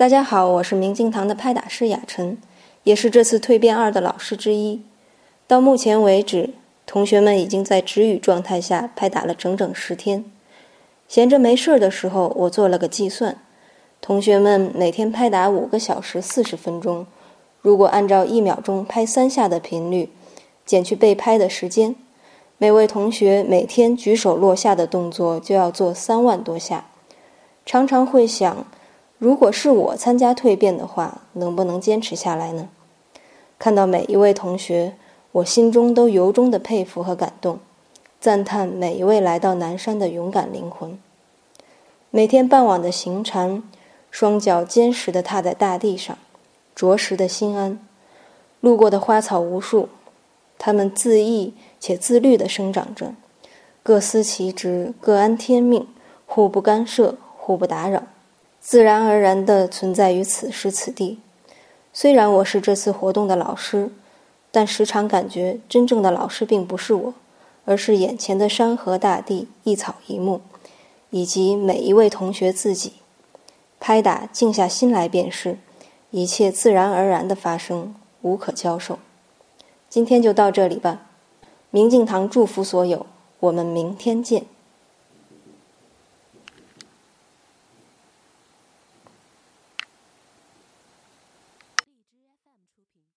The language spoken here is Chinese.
大家好，我是明镜堂的拍打师雅晨，也是这次蜕变二的老师之一。到目前为止，同学们已经在止语状态下拍打了整整十天。闲着没事儿的时候，我做了个计算：同学们每天拍打五个小时四十分钟，如果按照一秒钟拍三下的频率，减去被拍的时间，每位同学每天举手落下的动作就要做三万多下。常常会想。如果是我参加蜕变的话，能不能坚持下来呢？看到每一位同学，我心中都由衷的佩服和感动，赞叹每一位来到南山的勇敢灵魂。每天傍晚的行禅，双脚坚实的踏在大地上，着实的心安。路过的花草无数，它们自缢且自律的生长着，各司其职，各安天命，互不干涉，互不打扰。自然而然地存在于此时此地。虽然我是这次活动的老师，但时常感觉真正的老师并不是我，而是眼前的山河大地、一草一木，以及每一位同学自己。拍打，静下心来便是，一切自然而然的发生，无可教授。今天就到这里吧。明镜堂祝福所有，我们明天见。